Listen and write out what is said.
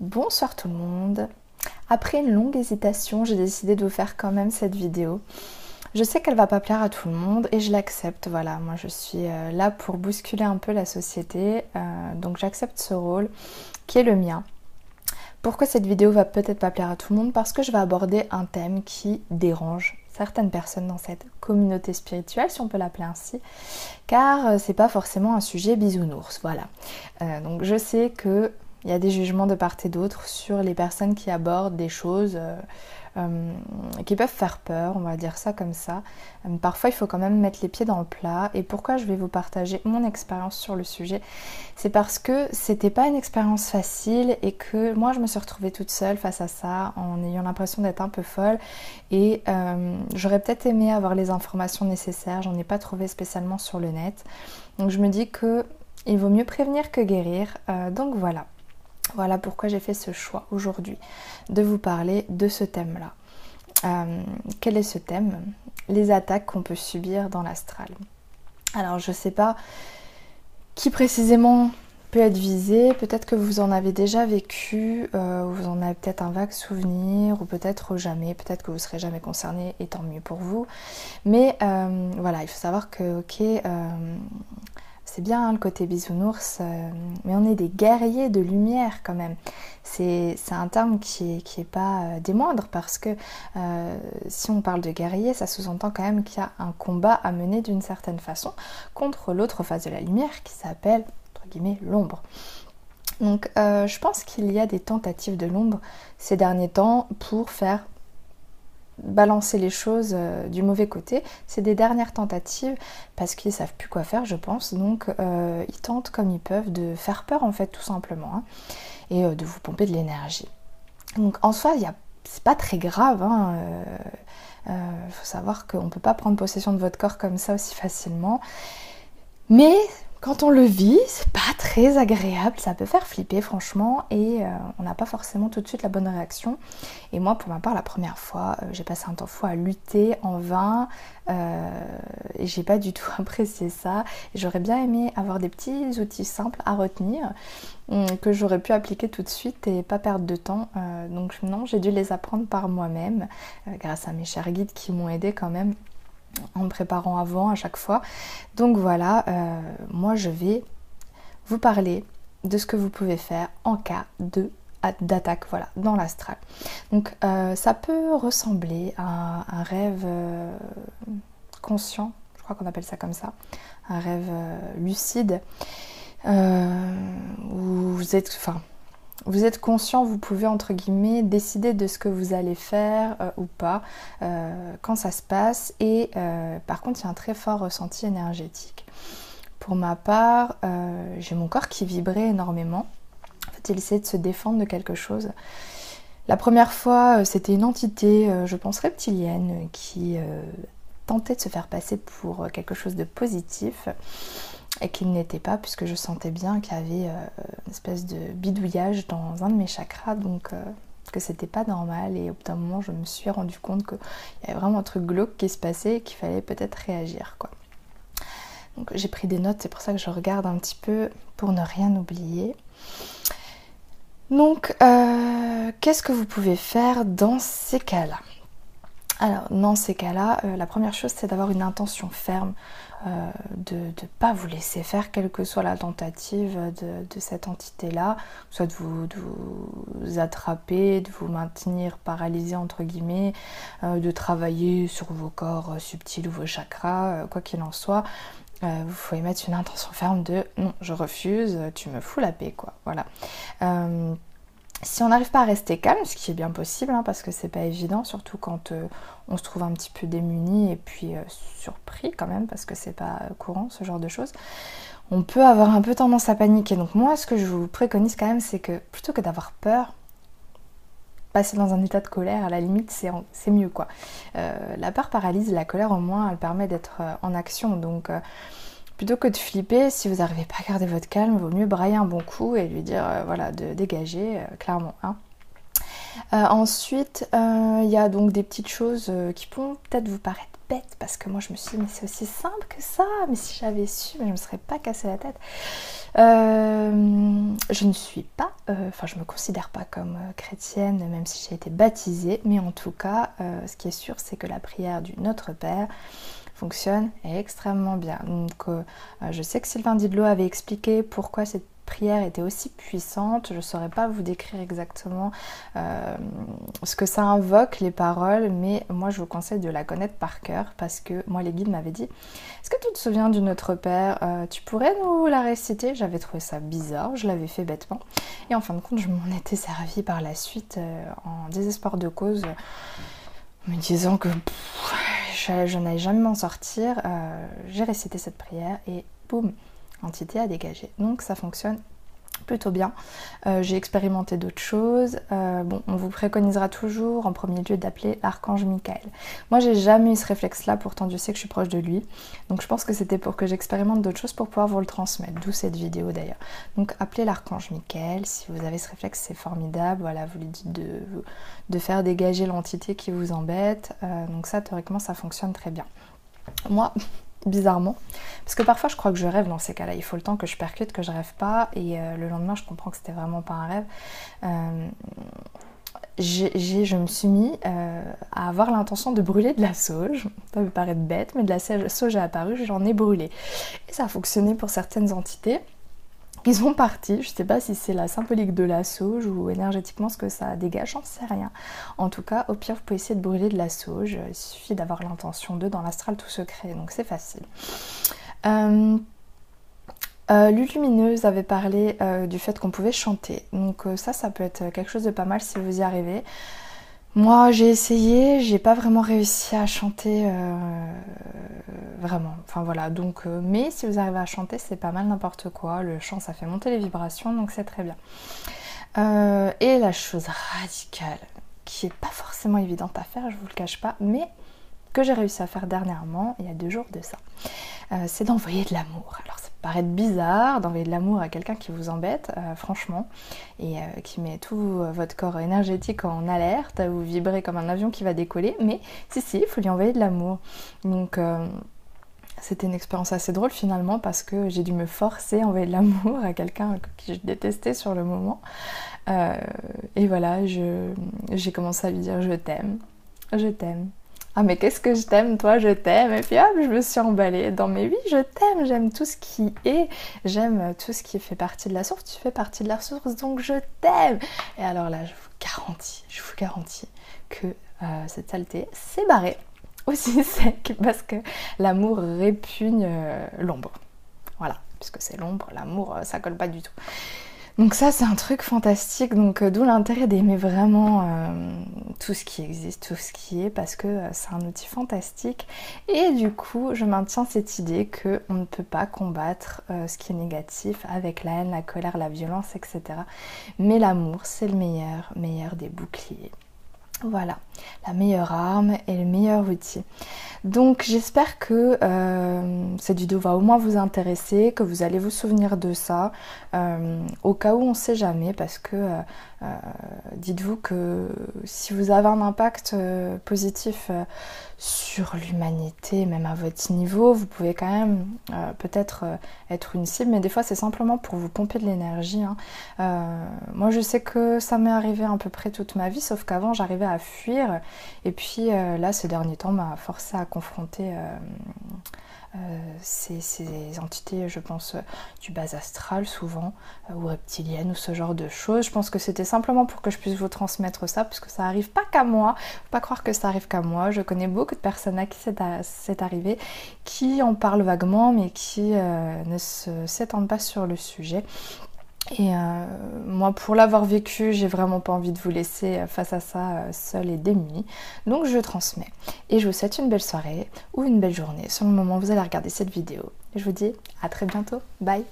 Bonsoir tout le monde. Après une longue hésitation, j'ai décidé de vous faire quand même cette vidéo. Je sais qu'elle va pas plaire à tout le monde et je l'accepte. Voilà, moi je suis euh, là pour bousculer un peu la société, euh, donc j'accepte ce rôle qui est le mien. Pourquoi cette vidéo va peut-être pas plaire à tout le monde? Parce que je vais aborder un thème qui dérange certaines personnes dans cette communauté spirituelle, si on peut l'appeler ainsi, car euh, c'est pas forcément un sujet bisounours. Voilà. donc je sais que il y a des jugements de part et d'autre sur les personnes qui abordent des choses euh, euh, qui peuvent faire peur, on va dire ça comme ça. Euh, parfois, il faut quand même mettre les pieds dans le plat. Et pourquoi je vais vous partager mon expérience sur le sujet? C'est parce que c'était pas une expérience facile et que moi, je me suis retrouvée toute seule face à ça en ayant l'impression d'être un peu folle. Et j'aurais peut-être aimé avoir les informations nécessaires. J'en ai pas trouvé spécialement sur le net. Donc, je me dis que il vaut mieux prévenir que guérir. donc voilà. Voilà pourquoi j'ai fait ce choix aujourd'hui de vous parler de ce thème-là. Euh, quel est ce thème? Les attaques qu'on peut subir dans l'astral. Alors je ne sais pas qui précisément peut être visé, peut-être que vous en avez déjà vécu, euh, vous en avez peut-être un vague souvenir, ou peut-être jamais, peut-être que vous serez jamais concerné, et tant mieux pour vous. Mais euh, voilà, il faut savoir que, ok, c'est bien hein, le côté bisounours, euh, mais on est des guerriers de lumière quand même. C'est un terme qui n'est est pas euh, des moindres parce que euh, si on parle de guerrier, ça sous-entend quand même qu'il y a un combat à mener d'une certaine façon contre l'autre face de la lumière qui s'appelle, entre guillemets, l'ombre. Donc je pense qu'il y a des tentatives de l'ombre ces derniers temps pour faire balancer les choses euh, du mauvais côté. C'est des dernières tentatives parce qu'ils savent plus quoi faire, je pense. Donc euh, ils tentent comme ils peuvent de faire peur en fait tout simplement hein, et euh, de vous pomper de l'énergie. Donc en soi, il c'est pas très grave. Il hein, faut savoir qu'on ne peut pas prendre possession de votre corps comme ça aussi facilement. Mais quand on le vit, c'est pas très agréable, ça peut faire flipper franchement et euh, on n'a pas forcément tout de suite la bonne réaction. Et moi pour ma part la première fois, euh, j'ai passé un temps fou à lutter en vain euh, et j'ai pas du tout apprécié ça. J'aurais bien aimé avoir des petits outils simples à retenir hum, que j'aurais pu appliquer tout de suite et pas perdre de temps. donc non, j'ai dû les apprendre par moi-même grâce à mes chers guides qui m'ont aidé quand même en me préparant avant à chaque fois. Donc voilà, euh, moi je vais vous parler de ce que vous pouvez faire en cas de d'attaque voilà dans l'astral donc euh, ça peut ressembler à un rêve euh, conscient je crois qu'on appelle ça comme ça un rêve lucide où vous êtes enfin vous êtes conscient, vous pouvez entre guillemets décider de ce que vous allez faire euh, ou pas euh, quand ça se passe et euh, par contre il y a un très fort ressenti énergétique. Pour ma part, j'ai mon corps qui vibrait énormément. Il essayait de se défendre de quelque chose. La première fois, c'était une entité, je pense reptilienne, qui tentait de se faire passer pour quelque chose de positif et qu'il n'était pas puisque je sentais bien qu'il y avait euh, une espèce de bidouillage dans un de mes chakras donc euh, que c'était pas normal et au bout d'un moment je me suis rendu compte qu'il y avait vraiment un truc glauque qui se passait et qu'il fallait peut-être réagir quoi. Donc j'ai pris des notes, c'est pour ça que je regarde un petit peu pour ne rien oublier. Donc euh, qu'est-ce que vous pouvez faire dans ces cas-là? Alors, dans ces cas-là, la première chose, c'est d'avoir une intention ferme euh, de ne pas vous laisser faire, quelle que soit la tentative de, cette entité-là, soit de vous, attraper, de vous maintenir paralysé entre guillemets, euh, de travailler sur vos corps subtils ou vos chakras, euh, quoi qu'il en soit. vous pouvez mettre une intention ferme de non, je refuse, tu me fous la paix, quoi. Voilà. Si on n'arrive pas à rester calme, ce qui est bien possible, hein, parce que c'est pas évident, surtout quand euh, on se trouve un petit peu démuni et puis euh, surpris quand même, parce que c'est pas courant ce genre de choses, on peut avoir un peu tendance à paniquer. Donc moi, ce que je vous préconise quand même, c'est que plutôt que d'avoir peur, passer dans un état de colère, à la limite, c'est mieux quoi. Euh, la peur paralyse, la colère au moins, elle permet d'être en action. Donc Plutôt que de flipper, si vous n'arrivez pas à garder votre calme, vaut mieux brailler un bon coup et lui dire euh, voilà de dégager euh, clairement. Hein. Euh, ensuite, il y a donc des petites choses qui pourront peut-être vous paraître bête parce que moi je me suis dit mais c'est aussi simple que ça, mais si j'avais su, je me serais pas cassé la tête. Je ne suis pas, enfin je me considère pas comme chrétienne même si j'ai été baptisée, mais en tout cas ce qui est sûr c'est que la prière du Notre Père fonctionne extrêmement bien. Donc je sais que Sylvain Didlot avait expliqué pourquoi cette prière était aussi puissante. Je ne saurais pas vous décrire exactement euh, ce que ça invoque, les paroles, mais moi je vous conseille de la connaître par cœur parce que moi les guides m'avaient dit Est-ce que tu te souviens du Notre Père euh, Tu pourrais nous la réciter? J'avais trouvé ça bizarre, je l'avais fait bêtement. Et en fin de compte, je m'en étais servi par la suite euh, en désespoir de cause me disant que je, n'allais jamais m'en sortir, j'ai récité cette prière et boum, entité à dégager. Donc ça fonctionne plutôt bien. Euh, j'ai expérimenté d'autres choses. Euh, bon, on vous préconisera toujours en premier lieu d'appeler l'archange Michael. Moi, j'ai jamais eu ce réflexe-là, pourtant Dieu sait que je suis proche de lui. Donc je pense que c'était pour que j'expérimente d'autres choses pour pouvoir vous le transmettre, d'où cette vidéo d'ailleurs. Donc appelez l'archange Michael. Si vous avez ce réflexe, c'est formidable. Voilà, vous lui dites de, de faire dégager l'entité qui vous embête. Euh, donc ça, théoriquement, ça fonctionne très bien. Moi, bizarrement. Parce que parfois je crois que je rêve dans ces cas-là. Il faut le temps que je percute, que je rêve pas. Et euh, le lendemain, je comprends que c'était vraiment pas un rêve. Euh, je me suis mis euh, à avoir l'intention de brûler de la sauge. Ça peut paraître bête, mais de la sauge est apparue, j'en ai brûlé. Et ça a fonctionné pour certaines entités. Ils sont partis, je sais pas si c'est la symbolique de la sauge ou énergétiquement ce que ça dégage, j'en sais rien. En tout cas, au pire, vous pouvez essayer de brûler de la sauge, il suffit d'avoir l'intention de, dans l'astral tout se crée, donc c'est facile. Euh, euh, Lulumineuse avait parlé euh, du fait qu'on pouvait chanter, donc ça, ça peut être quelque chose de pas mal si vous y arrivez. Moi, j'ai essayé, j'ai pas vraiment réussi à chanter euh, vraiment. Enfin voilà, donc, euh, mais si vous arrivez à chanter, c'est pas mal n'importe quoi. Le chant, ça fait monter les vibrations, donc c'est très bien. Euh, et la chose radicale, qui est pas forcément évidente à faire, je vous le cache pas, mais que j'ai réussi à faire dernièrement, il y a deux jours de ça, c'est d'envoyer de l'amour. Alors paraître bizarre d'envoyer de l'amour à quelqu'un qui vous embête, euh, franchement, et euh, qui met tout votre corps énergétique en alerte, vous vibrez comme un avion qui va décoller, mais si, si, il faut lui envoyer de l'amour. Donc, euh, c'était une expérience assez drôle finalement parce que j'ai dû me forcer à envoyer de l'amour à quelqu'un que je détestais sur le moment. et voilà, j'ai commencé à lui dire je t'aime, je t'aime, ah mais qu'est-ce que je t'aime toi je t'aime. Et puis hop je me suis emballée. Dans mes oui je t'aime j'aime tout ce qui est. J'aime tout ce qui fait partie de la source. Tu fais partie de la source donc je t'aime. Et alors là je vous garantis je vous garantis que euh, cette saleté s'est barrée. Aussi sec parce que l'amour répugne euh, l'ombre. Voilà puisque c'est l'ombre l'amour euh, ça colle pas du tout donc ça c'est un truc fantastique, donc euh, d'où l'intérêt d'aimer vraiment euh, tout ce qui existe, tout ce qui est, parce que euh, c'est un outil fantastique. Et du coup je maintiens cette idée qu'on ne peut pas combattre ce qui est négatif avec la haine, la colère, la violence, etc. Mais l'amour c'est le meilleur, meilleur des boucliers. Voilà, la meilleure arme et le meilleur outil. Donc j'espère que euh, cette vidéo va au moins vous intéresser, que vous allez vous souvenir de ça, euh, au cas où on ne sait jamais, parce que euh, dites-vous que si vous avez un impact positif sur l'humanité, même à votre niveau, vous pouvez quand même peut-être être une cible, mais des fois c'est simplement pour vous pomper de l'énergie. Hein. moi je sais que ça m'est arrivé à peu près toute ma vie, sauf qu'avant j'arrivais à fuir, et puis là ces derniers temps m'a forcé à confronter euh, euh, ces, entités, je pense, du bas astral souvent, euh, ou reptiliennes, ou ce genre de choses. Je pense que c'était simplement pour que je puisse vous transmettre ça, puisque ça arrive pas qu'à moi. Faut pas croire que ça arrive qu'à moi. Je connais beaucoup de personnes à qui c'est arrivé, qui en parlent vaguement, mais qui ne s'étendent pas sur le sujet. Et euh, moi, pour l'avoir vécu, j'ai vraiment pas envie de vous laisser euh, face à ça euh, seul et démuni. Donc je transmets. Et je vous souhaite une belle soirée ou une belle journée. Sur le moment où vous allez regarder cette vidéo. je vous dis à très bientôt. Bye